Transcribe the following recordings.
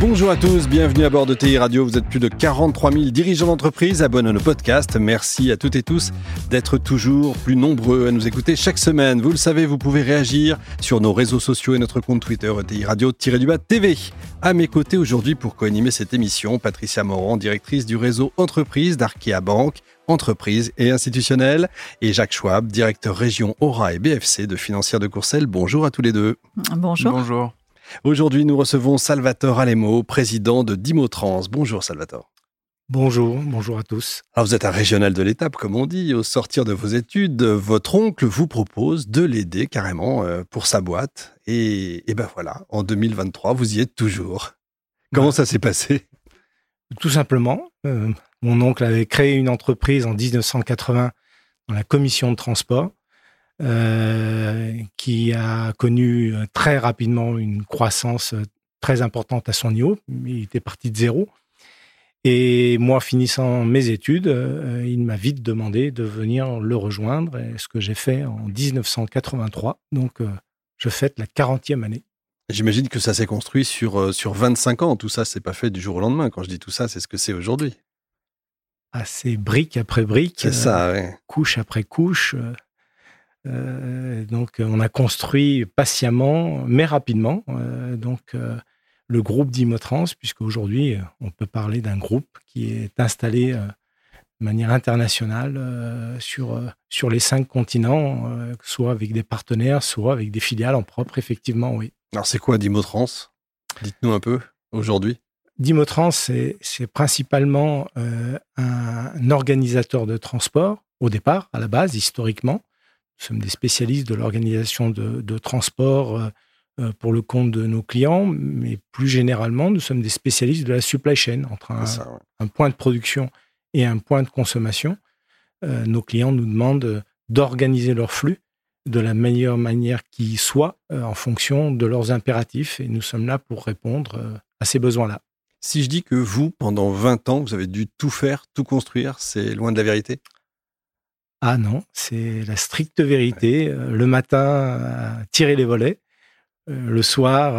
Bonjour à tous, bienvenue à bord de TI Radio. Vous êtes plus de 43 000 dirigeants d'entreprise abonnés à nos podcasts. Merci à toutes et tous d'être toujours plus nombreux à nous écouter chaque semaine. Vous le savez, vous pouvez réagir sur nos réseaux sociaux et notre compte Twitter TI Radio-du-bas TV. À mes côtés aujourd'hui pour co-animer cette émission, Patricia Morand, directrice du réseau entreprise d'Arkea Banque, entreprise et institutionnelle, et Jacques Schwab, directeur région Aura et BFC de Financière de Courcelles. Bonjour à tous les deux. Bonjour. Bonjour. Aujourd'hui, nous recevons Salvatore Alemo, président de Dimotrans. Bonjour Salvatore. Bonjour, bonjour à tous. Alors vous êtes un régional de l'étape, comme on dit. Au sortir de vos études, votre oncle vous propose de l'aider carrément euh, pour sa boîte. Et, ben voilà, en 2023, vous y êtes toujours. Comment ça s'est passé? Tout simplement, euh, mon oncle avait créé une entreprise en 1980 dans la commission de transport. Euh, qui a connu euh, très rapidement une croissance euh, très importante à son niveau. Il était parti de zéro. Et moi, finissant mes études, il m'a vite demandé de venir le rejoindre, ce que j'ai fait en 1983. Donc, je fête la 40e année. J'imagine que ça s'est construit sur, sur 25 ans. Tout ça, c'est pas fait du jour au lendemain. Quand je dis tout ça, c'est ce que c'est aujourd'hui. Ah, c'est brique après brique. C'est ça, Couche après couche. Euh, donc, on a construit patiemment, mais rapidement. Euh, donc, euh, le groupe d'Imotrans, puisque aujourd'hui, on peut parler d'un groupe qui est installé de manière internationale sur, sur les cinq continents, soit avec des partenaires, soit avec des filiales en propre, effectivement, oui. Alors, c'est quoi Dimotrans? Dites-nous un peu aujourd'hui. Dimotrans, c'est principalement un organisateur de transport, au départ, à la base, historiquement, nous sommes des spécialistes de l'organisation de, transport euh, euh, pour le compte de nos clients, mais plus généralement, nous sommes des spécialistes de la supply chain, entre un, point de production et un point de consommation. Euh, nos clients nous demandent d'organiser leur flux de la meilleure manière qui soit en fonction de leurs impératifs, et nous sommes là pour répondre à ces besoins-là. Si je dis que vous, pendant 20 ans, vous avez dû tout faire, tout construire, c'est loin de la vérité? Ah non, c'est la stricte vérité. Euh, le matin, à tirer les volets, euh, le soir,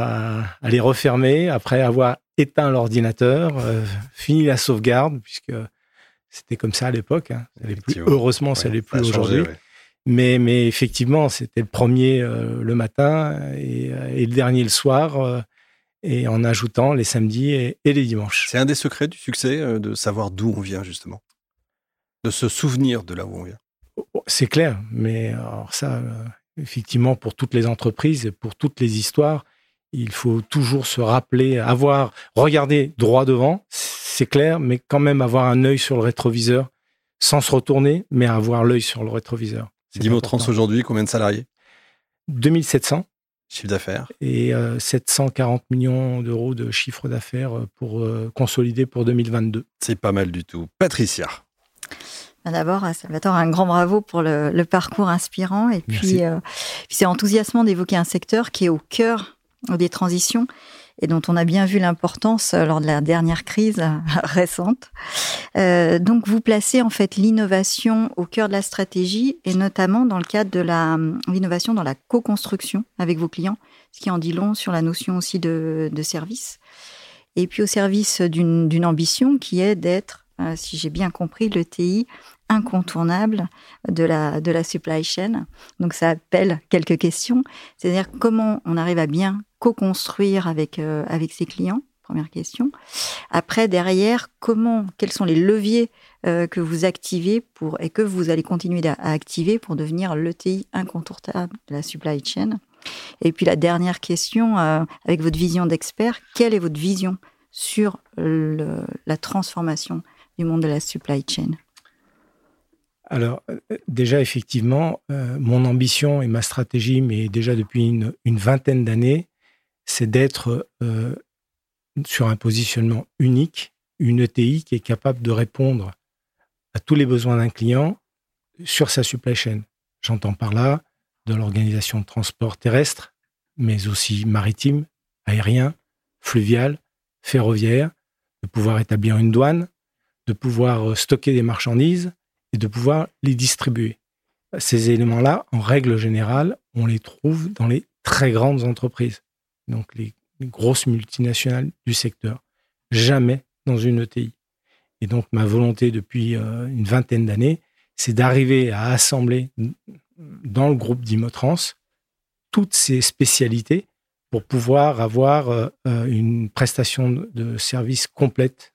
à, les refermer après avoir éteint l'ordinateur, euh, fini la sauvegarde, puisque c'était comme ça à l'époque. Hein. Heureusement, ça n'est plus aujourd'hui. Mais, mais effectivement, c'était le premier le matin et, le dernier le soir, et en ajoutant les samedis et les dimanches. C'est un des secrets du succès de savoir d'où on vient, justement? De se souvenir de là où on vient? C'est clair, mais alors ça, euh, effectivement, pour toutes les entreprises et pour toutes les histoires, il faut toujours se rappeler, avoir, regarder droit devant, c'est clair, mais quand même avoir un œil sur le rétroviseur, sans se retourner, mais avoir l'œil sur le rétroviseur. Trans aujourd'hui, combien de salariés? 2700. Chiffre d'affaires? Et 740 euh, millions d'euros de chiffre d'affaires euh, pour consolider pour 2022. C'est pas mal du tout. Patricia. D'abord, Salvatore, un grand bravo pour le, parcours inspirant. Et puis, euh, puis c'est enthousiasmant d'évoquer un secteur qui est au cœur des transitions et dont on a bien vu l'importance lors de la dernière crise récente. Euh, donc, vous placez en fait l'innovation au cœur de la stratégie et notamment dans le cadre de l'innovation dans la co-construction avec vos clients, ce qui en dit long sur la notion aussi de, de service. Et puis au service d'une ambition qui est d'être euh, si j'ai bien compris, le TI incontournable de la, de la supply chain. Donc ça appelle quelques questions, c'est-à-dire comment on arrive à bien co-construire avec, euh, avec ses clients, première question. Après, derrière, comment, quels sont les leviers euh, que vous activez pour, et que vous allez continuer à, activer pour devenir le TI incontournable de la supply chain? Et puis la dernière question, avec votre vision d'expert, quelle est votre vision sur la transformation du monde de la supply chain alors, euh, déjà, effectivement, euh, mon ambition et ma stratégie, mais déjà depuis une, vingtaine d'années, c'est d'être euh, sur un positionnement unique, une ETI qui est capable de répondre à tous les besoins d'un client sur sa supply chain. J'entends par là de l'organisation de transport terrestre, mais aussi maritime, aérien, fluvial, ferroviaire, de pouvoir établir une douane, de pouvoir stocker des marchandises et de pouvoir les distribuer. Ces éléments-là, en règle générale, on les trouve dans les très grandes entreprises, donc les, grosses multinationales du secteur. Jamais dans une ETI. Et donc ma volonté depuis euh, une vingtaine d'années, c'est d'arriver à assembler dans le groupe d'Imotrans toutes ces spécialités pour pouvoir avoir euh, euh, une prestation de service complète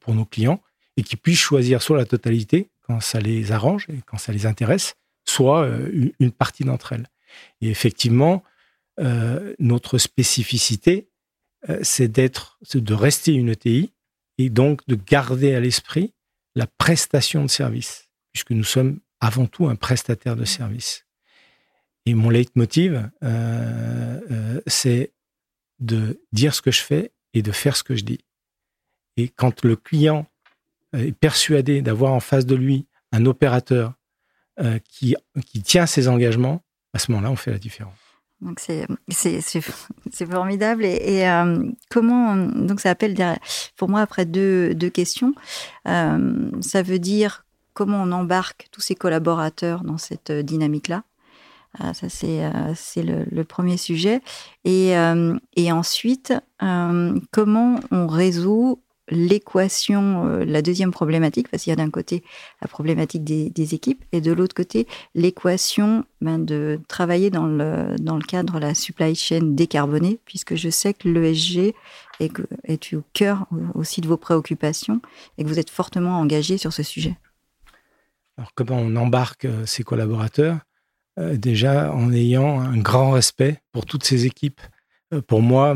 pour nos clients et qui puissent choisir soit la totalité quand ça les arrange et quand ça les intéresse, soit une partie d'entre elles. Et effectivement, notre spécificité, c'est d'être, de rester une ETI et donc de garder à l'esprit la prestation de service, puisque nous sommes avant tout un prestataire de service. Et mon leitmotiv, euh, euh, c'est de dire ce que je fais et de faire ce que je dis. Et quand le client est persuadé d'avoir en face de lui un opérateur euh, qui, tient ses engagements, à ce moment-là, on fait la différence. Donc c'est formidable et, comment donc ça appelle pour moi après deux, questions ça veut dire comment on embarque tous ces collaborateurs dans cette dynamique là ah, ça c'est c'est le, premier sujet et et ensuite comment on résout l'équation, euh, la deuxième problématique, parce qu'il y a d'un côté la problématique des, équipes et de l'autre côté l'équation ben, de travailler dans le, cadre de la supply chain décarbonée, puisque je sais que l'ESG est, est au cœur aussi de vos préoccupations et que vous êtes fortement engagé sur ce sujet. Alors comment on embarque euh, ses collaborateurs? Euh, Déjà en ayant un grand respect pour toutes ces équipes. pour moi,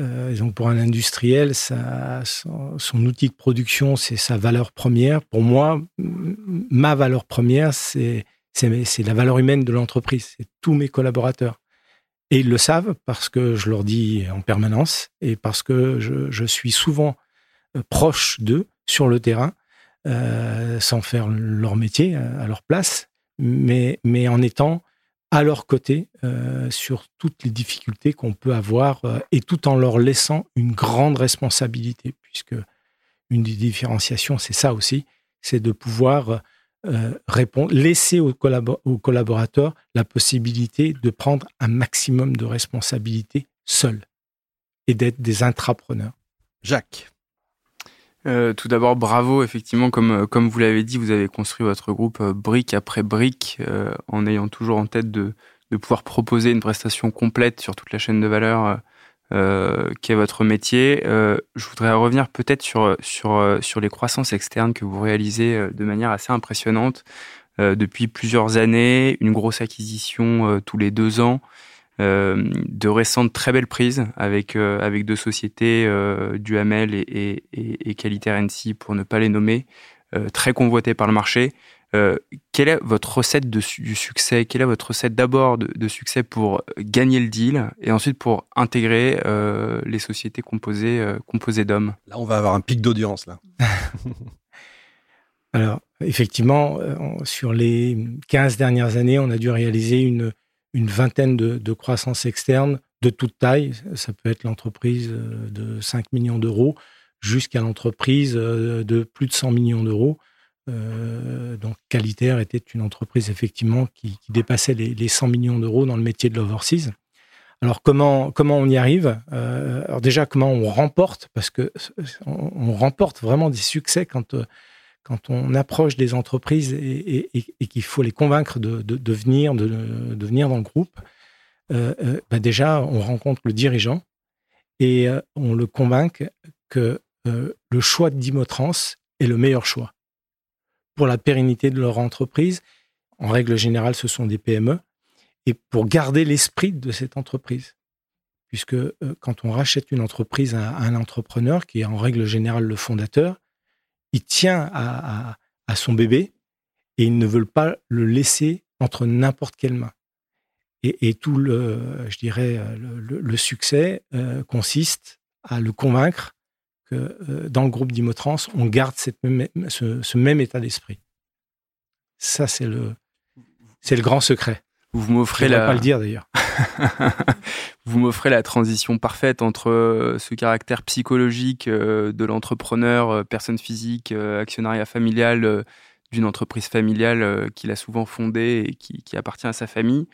euh, donc pour un industriel, son, outil de production, c'est sa valeur première. Pour moi, ma valeur première, c'est la valeur humaine de l'entreprise. C'est tous mes collaborateurs. Et ils le savent parce que je leur dis en permanence et parce que je, suis souvent euh, proche d'eux sur le terrain, euh, sans faire leur métier à leur place, mais, en étant à leur côté euh, sur toutes les difficultés qu'on peut avoir euh, et tout en leur laissant une grande responsabilité, puisque une des différenciations, c'est ça aussi, c'est de pouvoir euh, répondre, laisser aux, collaborateurs la possibilité de prendre un maximum de responsabilités seuls et d'être des intrapreneurs. Jacques. Euh, tout d'abord, bravo. Effectivement, comme, euh, comme vous l'avez dit, vous avez construit votre groupe euh, brique après brique en ayant toujours en tête de, de pouvoir proposer une prestation complète sur toute la chaîne de valeur qui est votre métier. je voudrais revenir peut-être sur, sur, sur les croissances externes que vous réalisez de manière assez impressionnante depuis plusieurs années, une grosse acquisition tous les deux ans. Euh, de récentes très belles prises avec, euh, avec deux sociétés, euh, Duhamel et, et, et, pour ne pas les nommer, très convoitées par le marché. quelle est votre recette de, du succès? Quelle est votre recette d'abord de, succès pour gagner le deal et ensuite pour intégrer les sociétés composées, composées d'hommes? Là, on va avoir un pic d'audience. là. Alors, effectivement, sur les 15 dernières années, on a dû réaliser une, une vingtaine de, croissances externes de toute taille. Ça peut être l'entreprise euh, de 5 millions d'euros jusqu'à l'entreprise euh, de plus de 100 millions d'euros. Euh, donc Qualitaire était une entreprise effectivement qui, dépassait les, 100 millions d'euros dans le métier de l'overseas. Alors comment comment on y arrive? Alors déjà comment on remporte? Parce que on, remporte vraiment des succès quand quand on approche des entreprises et, qu'il faut les convaincre de, venir, de, venir dans le groupe, euh, euh, bah déjà, on rencontre le dirigeant et euh, on le convainc que le choix de Dimotrans est le meilleur choix pour la pérennité de leur entreprise. En règle générale, ce sont des PME et pour garder l'esprit de cette entreprise. Puisque quand on rachète une entreprise à un entrepreneur, qui est en règle générale le fondateur, il tient à, son bébé et il ne veut pas le laisser entre n'importe quelle main. Et, tout le, je dirais, le, succès euh, consiste à le convaincre que euh, dans le groupe d'Imotrans, on garde même, ce, même état d'esprit. Ça, c'est le, c'est le grand secret. Vous m'offrez la. pas le dire d'ailleurs. vous m'offrez la transition parfaite entre euh, ce caractère psychologique euh, de l'entrepreneur, euh, personne physique, actionnariat familial d'une entreprise familiale qu'il a souvent fondée et qui, appartient à sa famille,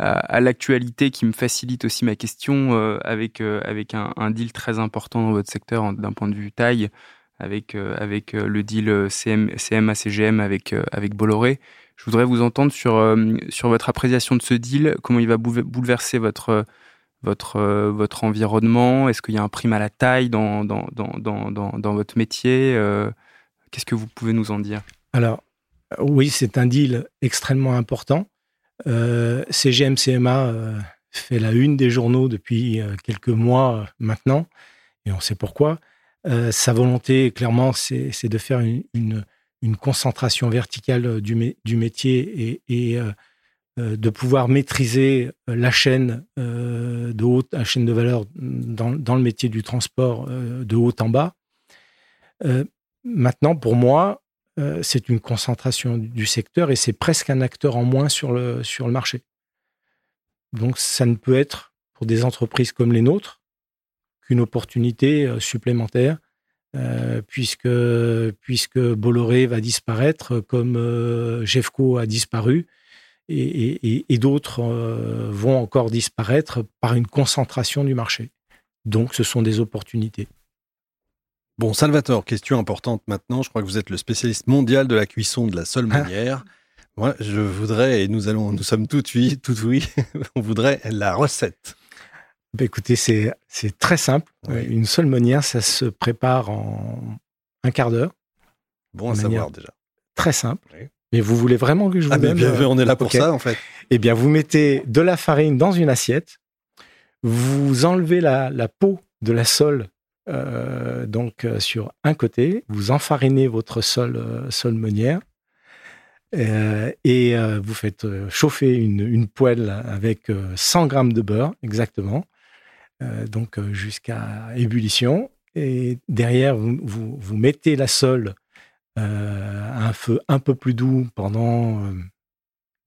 à, l'actualité qui me facilite aussi ma question avec, avec un, deal très important dans votre secteur d'un point de vue taille, avec, avec le deal CM, CMA-CGM avec, avec Bolloré. Je voudrais vous entendre sur, euh, sur votre appréciation de ce deal, comment il va bouleverser votre, votre, euh, votre environnement? Est-ce qu'il y a un prime à la taille dans, dans, dans, dans, votre métier? Euh, Qu'est-ce que vous pouvez nous en dire? Alors, oui, c'est un deal extrêmement important. CGM CMA fait la une des journaux depuis quelques mois maintenant, et on sait pourquoi. Sa volonté, clairement, c'est de faire une concentration verticale euh, du, métier et, euh, euh, de pouvoir maîtriser la chaîne de haute, la chaîne de valeur dans, le métier du transport de haut en bas. maintenant, pour moi, c'est une concentration du secteur et c'est presque un acteur en moins sur le marché. Donc, ça ne peut être pour des entreprises comme les nôtres qu'une opportunité supplémentaire euh, puisque, puisque Bolloré va disparaître comme euh, Jeffco a disparu et, d'autres euh, vont encore disparaître par une concentration du marché. Donc ce sont des opportunités. Bon, Salvatore, question importante maintenant. Je crois que vous êtes le spécialiste mondial de la cuisson de la seule manière. Moi, je voudrais, et nous allons, nous sommes tout oui, tout oui, on voudrait la recette. Bah, écoutez, c'est très simple. Une seule ça se prépare en un quart d'heure. Bon à savoir déjà. Très simple. Mais vous voulez vraiment que je vous ah, donne euh, On est là pour ça, en fait. Eh bien, vous mettez de la farine dans une assiette. Vous enlevez la, peau de la sole euh, donc euh, sur un côté. Vous enfarinez votre sole, sole meunière. et vous faites chauffer une, une poêle avec 100 grammes de beurre, exactement. Euh, donc euh, jusqu'à ébullition. Et derrière, vous, vous, mettez la sole euh, à un feu un peu plus doux pendant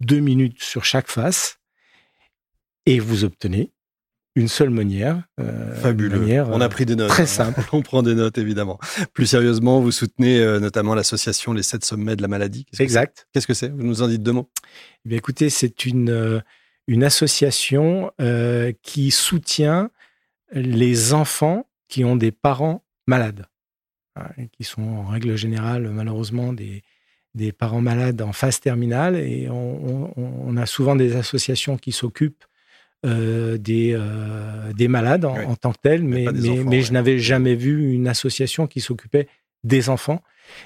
deux minutes sur chaque face. Et vous obtenez une seule meunière. Fabuleux. On a pris des notes. Très hein. simple. On prend des notes, évidemment. Plus sérieusement, vous soutenez notamment l'association Les Sept Sommets de la Maladie. exact. Qu'est-ce que c'est? Vous nous en dites deux mots eh bien, Écoutez, c'est une, une association qui soutient les enfants qui ont des parents malades, hein, qui sont en règle générale malheureusement des, des parents malades en phase terminale. Et on, a souvent des associations qui s'occupent euh, des, euh, des malades en, tant que tels, mais, mais, je n'avais jamais vu une association qui s'occupait des enfants.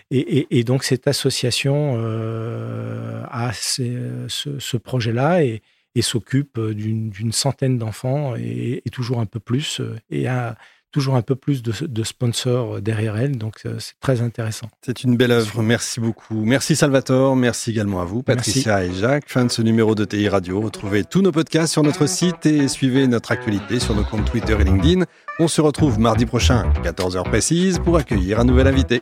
Et, donc cette association euh, a ce, ce projet-là. Et, et s'occupe euh, d'une centaine d'enfants et, toujours un peu plus euh, et a toujours un peu plus de, sponsors derrière elle. Donc, euh, c'est très intéressant. C'est une belle œuvre. Merci beaucoup. Merci Salvatore. Merci également à vous, Patricia et Jacques. Fin de ce numéro de TI Radio. Retrouvez tous nos podcasts sur notre site et suivez notre actualité sur nos comptes Twitter et LinkedIn. On se retrouve mardi prochain, 14h précise, pour accueillir un nouvel invité